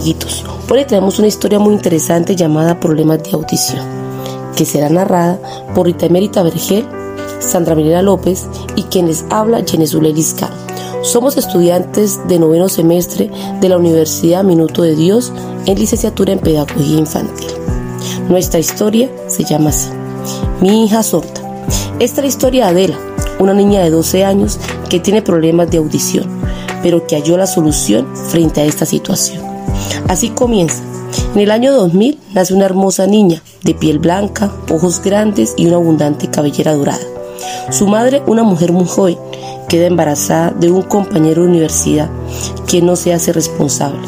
Hoy tenemos una historia muy interesante llamada Problemas de Audición, que será narrada por Rita Emérita Vergel, Sandra Milena López y quien les habla, Genesule Liscano. Somos estudiantes de noveno semestre de la Universidad Minuto de Dios en licenciatura en Pedagogía Infantil. Nuestra historia se llama así, Mi hija sorda. Esta es la historia de Adela, una niña de 12 años que tiene problemas de audición, pero que halló la solución frente a esta situación. Así comienza. En el año 2000 nace una hermosa niña, de piel blanca, ojos grandes y una abundante cabellera dorada. Su madre, una mujer muy joven, queda embarazada de un compañero de universidad, quien no se hace responsable.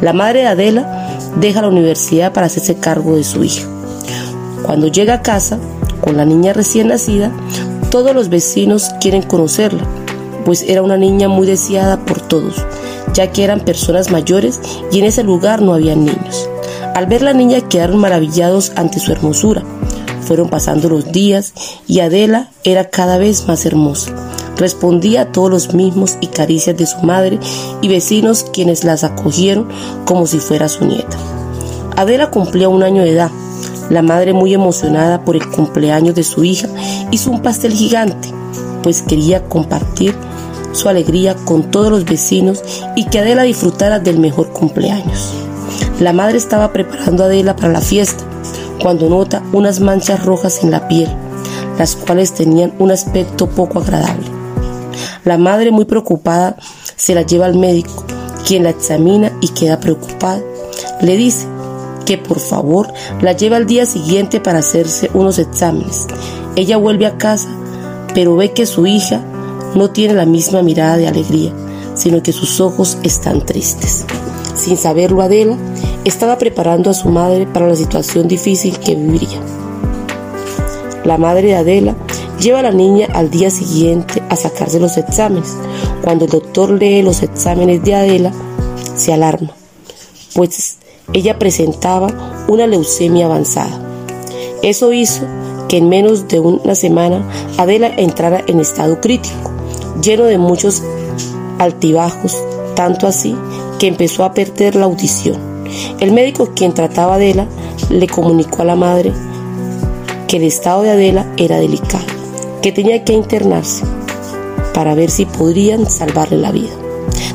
La madre de Adela deja la universidad para hacerse cargo de su hija. Cuando llega a casa, con la niña recién nacida, todos los vecinos quieren conocerla, pues era una niña muy deseada por todos, ya que eran personas mayores y en ese lugar no había niños. Al ver la niña quedaron maravillados ante su hermosura. Fueron pasando los días y Adela era cada vez más hermosa. Respondía a todos los mismos y caricias de su madre y vecinos quienes las acogieron como si fuera su nieta. Adela cumplía un año de edad. La madre muy emocionada por el cumpleaños de su hija hizo un pastel gigante, pues quería compartir su alegría con todos los vecinos y que Adela disfrutara del mejor cumpleaños. La madre estaba preparando a Adela para la fiesta cuando nota unas manchas rojas en la piel, las cuales tenían un aspecto poco agradable. La madre, muy preocupada, se la lleva al médico, quien la examina y queda preocupada. Le dice que por favor la lleve al día siguiente para hacerse unos exámenes. Ella vuelve a casa, pero ve que su hija no tiene la misma mirada de alegría, sino que sus ojos están tristes. Sin saberlo, Adela estaba preparando a su madre para la situación difícil que viviría. La madre de Adela lleva a la niña al día siguiente a sacarse los exámenes. Cuando el doctor lee los exámenes de Adela, se alarma, pues ella presentaba una leucemia avanzada. Eso hizo que en menos de una semana Adela entrara en estado crítico, lleno de muchos altibajos, tanto así que empezó a perder la audición. El médico quien trataba a Adela le comunicó a la madre que el estado de Adela era delicado, que tenía que internarse para ver si podrían salvarle la vida.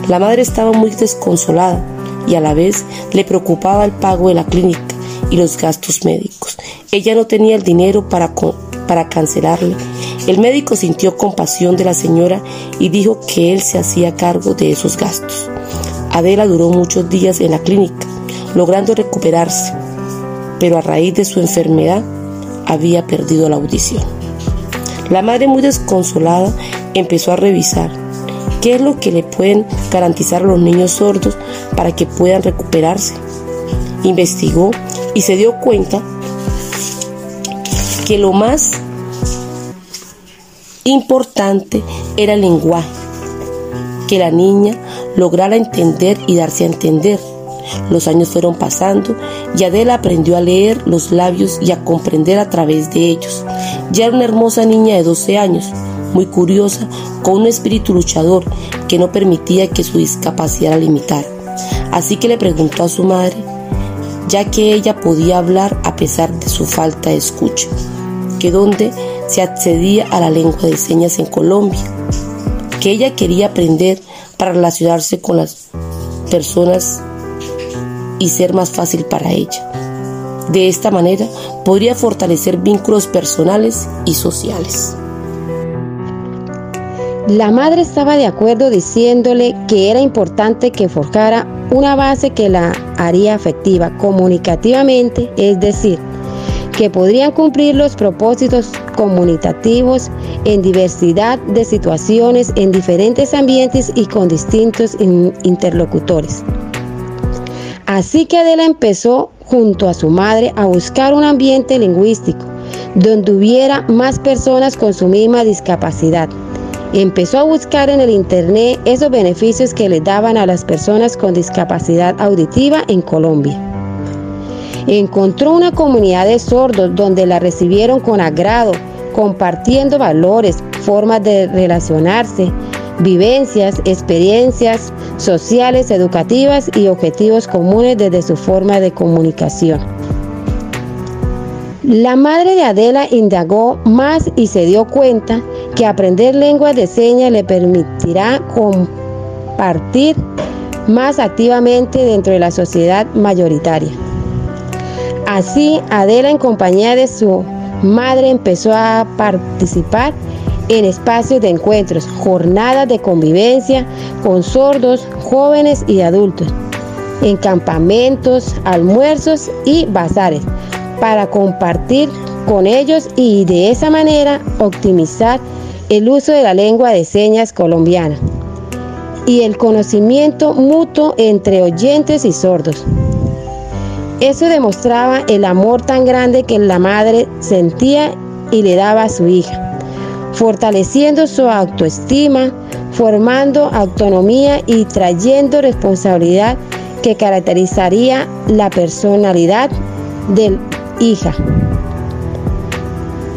La madre estaba muy desconsolada y a la vez le preocupaba el pago de la clínica y los gastos médicos. Ella no tenía el dinero para, para cancelarle. El médico sintió compasión de la señora y dijo que él se hacía cargo de esos gastos. Adela duró muchos días en la clínica logrando recuperarse, pero a raíz de su enfermedad había perdido la audición. La madre muy desconsolada empezó a revisar qué es lo que le pueden garantizar a los niños sordos para que puedan recuperarse. Investigó y se dio cuenta que lo más importante era el lenguaje, que la niña lograra entender y darse a entender los años fueron pasando y Adela aprendió a leer los labios y a comprender a través de ellos. Ya era una hermosa niña de 12 años, muy curiosa, con un espíritu luchador que no permitía que su discapacidad la limitara. Así que le preguntó a su madre, ya que ella podía hablar a pesar de su falta de escucha, que dónde se accedía a la lengua de señas en Colombia, que ella quería aprender para relacionarse con las personas y ser más fácil para ella. De esta manera podría fortalecer vínculos personales y sociales. La madre estaba de acuerdo diciéndole que era importante que forjara una base que la haría afectiva comunicativamente, es decir, que podrían cumplir los propósitos comunicativos en diversidad de situaciones, en diferentes ambientes y con distintos interlocutores. Así que Adela empezó junto a su madre a buscar un ambiente lingüístico donde hubiera más personas con su misma discapacidad. Empezó a buscar en el Internet esos beneficios que le daban a las personas con discapacidad auditiva en Colombia. Encontró una comunidad de sordos donde la recibieron con agrado, compartiendo valores, formas de relacionarse, vivencias, experiencias sociales, educativas y objetivos comunes desde su forma de comunicación. La madre de Adela indagó más y se dio cuenta que aprender lenguas de señas le permitirá compartir más activamente dentro de la sociedad mayoritaria. Así, Adela en compañía de su madre empezó a participar en espacios de encuentros, jornadas de convivencia con sordos, jóvenes y adultos, en campamentos, almuerzos y bazares, para compartir con ellos y de esa manera optimizar el uso de la lengua de señas colombiana y el conocimiento mutuo entre oyentes y sordos. Eso demostraba el amor tan grande que la madre sentía y le daba a su hija, fortaleciendo su autoestima, formando autonomía y trayendo responsabilidad que caracterizaría la personalidad del hija.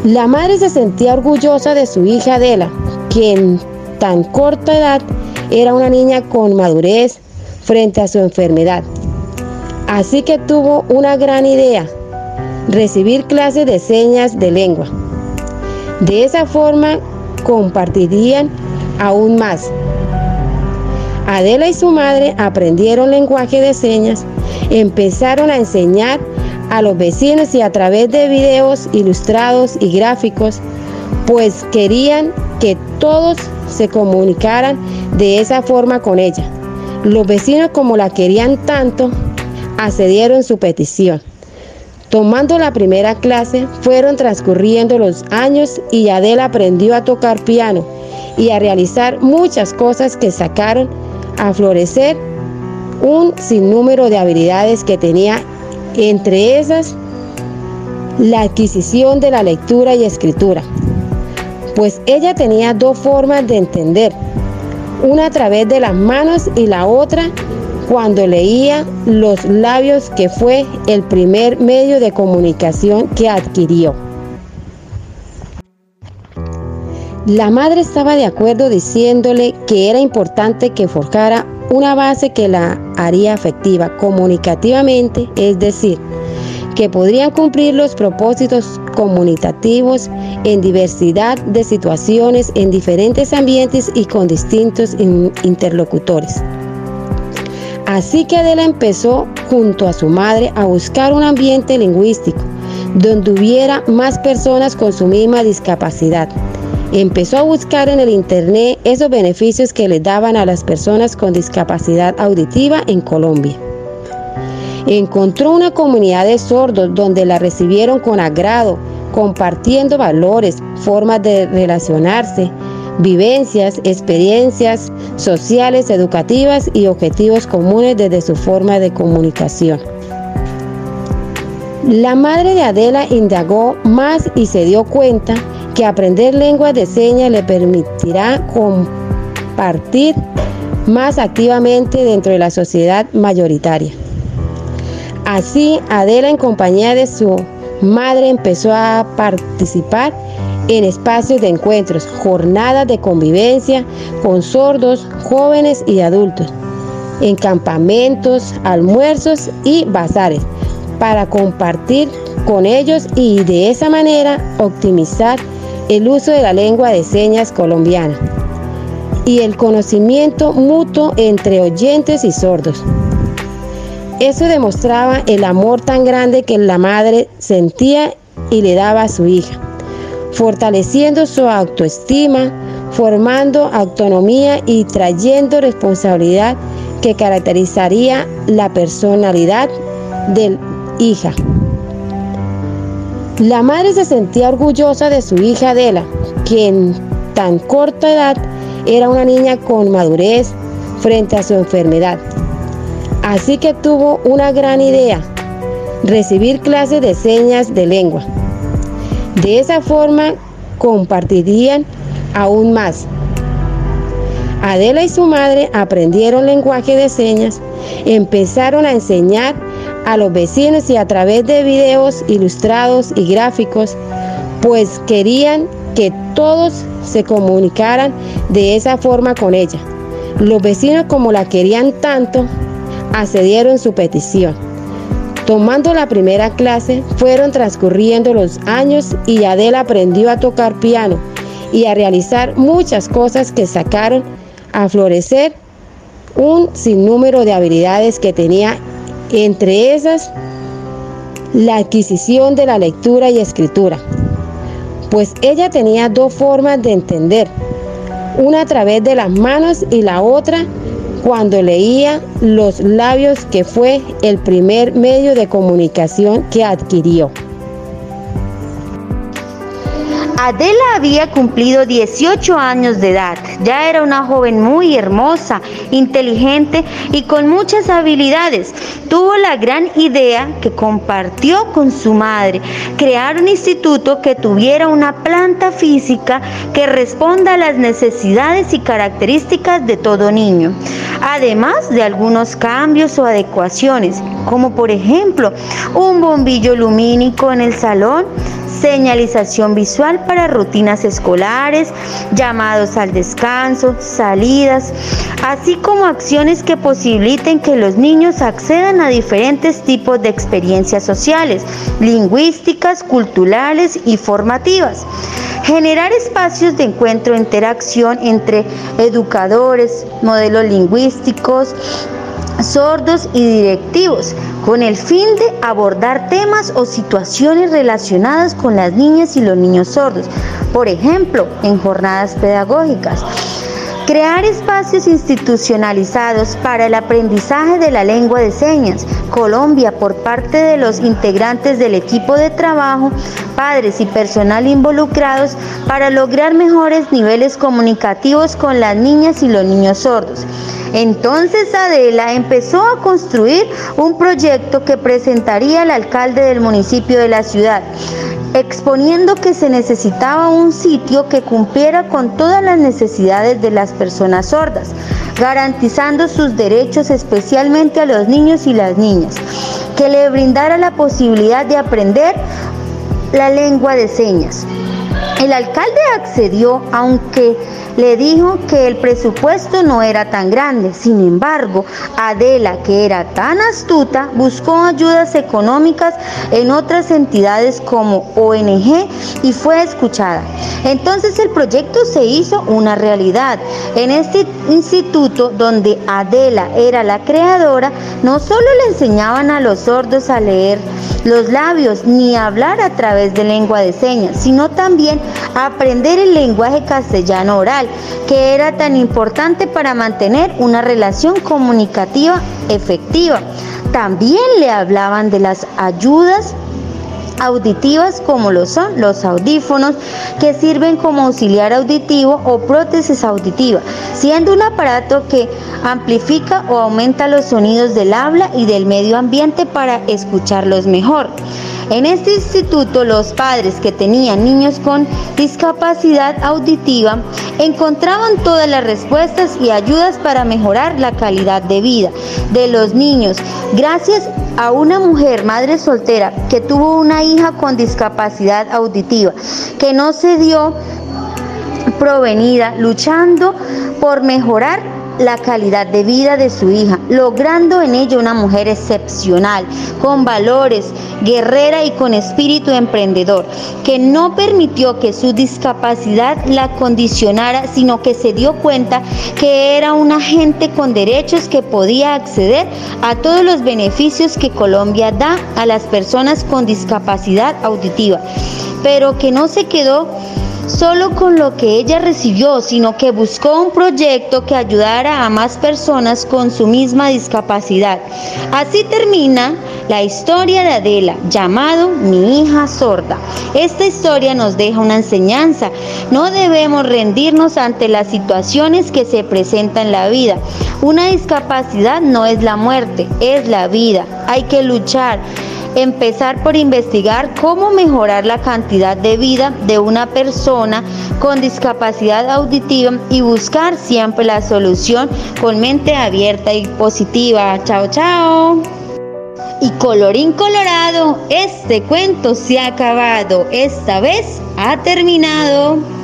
La madre se sentía orgullosa de su hija Adela, que en tan corta edad era una niña con madurez frente a su enfermedad. Así que tuvo una gran idea, recibir clases de señas de lengua. De esa forma compartirían aún más. Adela y su madre aprendieron lenguaje de señas, empezaron a enseñar a los vecinos y a través de videos ilustrados y gráficos, pues querían que todos se comunicaran de esa forma con ella. Los vecinos como la querían tanto, accedieron su petición. Tomando la primera clase, fueron transcurriendo los años y Adela aprendió a tocar piano y a realizar muchas cosas que sacaron a florecer un sinnúmero de habilidades que tenía entre esas, la adquisición de la lectura y escritura, pues ella tenía dos formas de entender, una a través de las manos y la otra cuando leía los labios, que fue el primer medio de comunicación que adquirió. La madre estaba de acuerdo diciéndole que era importante que forjara una base que la haría afectiva comunicativamente, es decir, que podrían cumplir los propósitos comunicativos en diversidad de situaciones, en diferentes ambientes y con distintos interlocutores. Así que Adela empezó junto a su madre a buscar un ambiente lingüístico donde hubiera más personas con su misma discapacidad Empezó a buscar en el Internet esos beneficios que le daban a las personas con discapacidad auditiva en Colombia. Encontró una comunidad de sordos donde la recibieron con agrado, compartiendo valores, formas de relacionarse, vivencias, experiencias sociales, educativas y objetivos comunes desde su forma de comunicación. La madre de Adela indagó más y se dio cuenta que aprender lenguas de señas le permitirá compartir más activamente dentro de la sociedad mayoritaria. Así, Adela en compañía de su madre empezó a participar en espacios de encuentros, jornadas de convivencia con sordos, jóvenes y adultos, en campamentos, almuerzos y bazares, para compartir con ellos y de esa manera optimizar el uso de la lengua de señas colombiana y el conocimiento mutuo entre oyentes y sordos. Eso demostraba el amor tan grande que la madre sentía y le daba a su hija, fortaleciendo su autoestima, formando autonomía y trayendo responsabilidad que caracterizaría la personalidad del hija. La madre se sentía orgullosa de su hija Adela, que en tan corta edad era una niña con madurez frente a su enfermedad. Así que tuvo una gran idea, recibir clases de señas de lengua. De esa forma compartirían aún más. Adela y su madre aprendieron lenguaje de señas, empezaron a enseñar a los vecinos y a través de videos ilustrados y gráficos, pues querían que todos se comunicaran de esa forma con ella. Los vecinos como la querían tanto, accedieron su petición. Tomando la primera clase, fueron transcurriendo los años y Adela aprendió a tocar piano y a realizar muchas cosas que sacaron a florecer un sinnúmero de habilidades que tenía, entre esas la adquisición de la lectura y escritura, pues ella tenía dos formas de entender, una a través de las manos y la otra cuando leía los labios, que fue el primer medio de comunicación que adquirió. Adela había cumplido 18 años de edad. Ya era una joven muy hermosa, inteligente y con muchas habilidades. Tuvo la gran idea que compartió con su madre, crear un instituto que tuviera una planta física que responda a las necesidades y características de todo niño. Además de algunos cambios o adecuaciones, como por ejemplo un bombillo lumínico en el salón, señalización visual para rutinas escolares, llamados al descanso, salidas, así como acciones que posibiliten que los niños accedan a diferentes tipos de experiencias sociales, lingüísticas, culturales y formativas. Generar espacios de encuentro e interacción entre educadores, modelos lingüísticos, sordos y directivos, con el fin de abordar temas o situaciones relacionadas con las niñas y los niños sordos, por ejemplo, en jornadas pedagógicas. Crear espacios institucionalizados para el aprendizaje de la lengua de señas. Colombia, por parte de los integrantes del equipo de trabajo, padres y personal involucrados, para lograr mejores niveles comunicativos con las niñas y los niños sordos. Entonces Adela empezó a construir un proyecto que presentaría al alcalde del municipio de la ciudad exponiendo que se necesitaba un sitio que cumpliera con todas las necesidades de las personas sordas, garantizando sus derechos especialmente a los niños y las niñas, que le brindara la posibilidad de aprender la lengua de señas. El alcalde accedió, aunque le dijo que el presupuesto no era tan grande. Sin embargo, Adela, que era tan astuta, buscó ayudas económicas en otras entidades como ONG y fue escuchada. Entonces el proyecto se hizo una realidad. En este instituto donde Adela era la creadora, no solo le enseñaban a los sordos a leer los labios ni hablar a través de lengua de señas, sino también aprender el lenguaje castellano oral, que era tan importante para mantener una relación comunicativa efectiva. También le hablaban de las ayudas auditivas como lo son los audífonos que sirven como auxiliar auditivo o prótesis auditiva, siendo un aparato que amplifica o aumenta los sonidos del habla y del medio ambiente para escucharlos mejor. En este instituto los padres que tenían niños con discapacidad auditiva encontraban todas las respuestas y ayudas para mejorar la calidad de vida de los niños gracias a una mujer, madre soltera, que tuvo una hija con discapacidad auditiva, que no se dio provenida luchando por mejorar la calidad de vida de su hija, logrando en ella una mujer excepcional, con valores, guerrera y con espíritu emprendedor, que no permitió que su discapacidad la condicionara, sino que se dio cuenta que era una gente con derechos que podía acceder a todos los beneficios que Colombia da a las personas con discapacidad auditiva, pero que no se quedó solo con lo que ella recibió, sino que buscó un proyecto que ayudara a más personas con su misma discapacidad. Así termina la historia de Adela, llamado Mi hija sorda. Esta historia nos deja una enseñanza. No debemos rendirnos ante las situaciones que se presentan en la vida. Una discapacidad no es la muerte, es la vida. Hay que luchar empezar por investigar cómo mejorar la cantidad de vida de una persona con discapacidad auditiva y buscar siempre la solución con mente abierta y positiva. Chao, chao. Y colorín colorado, este cuento se ha acabado. Esta vez ha terminado.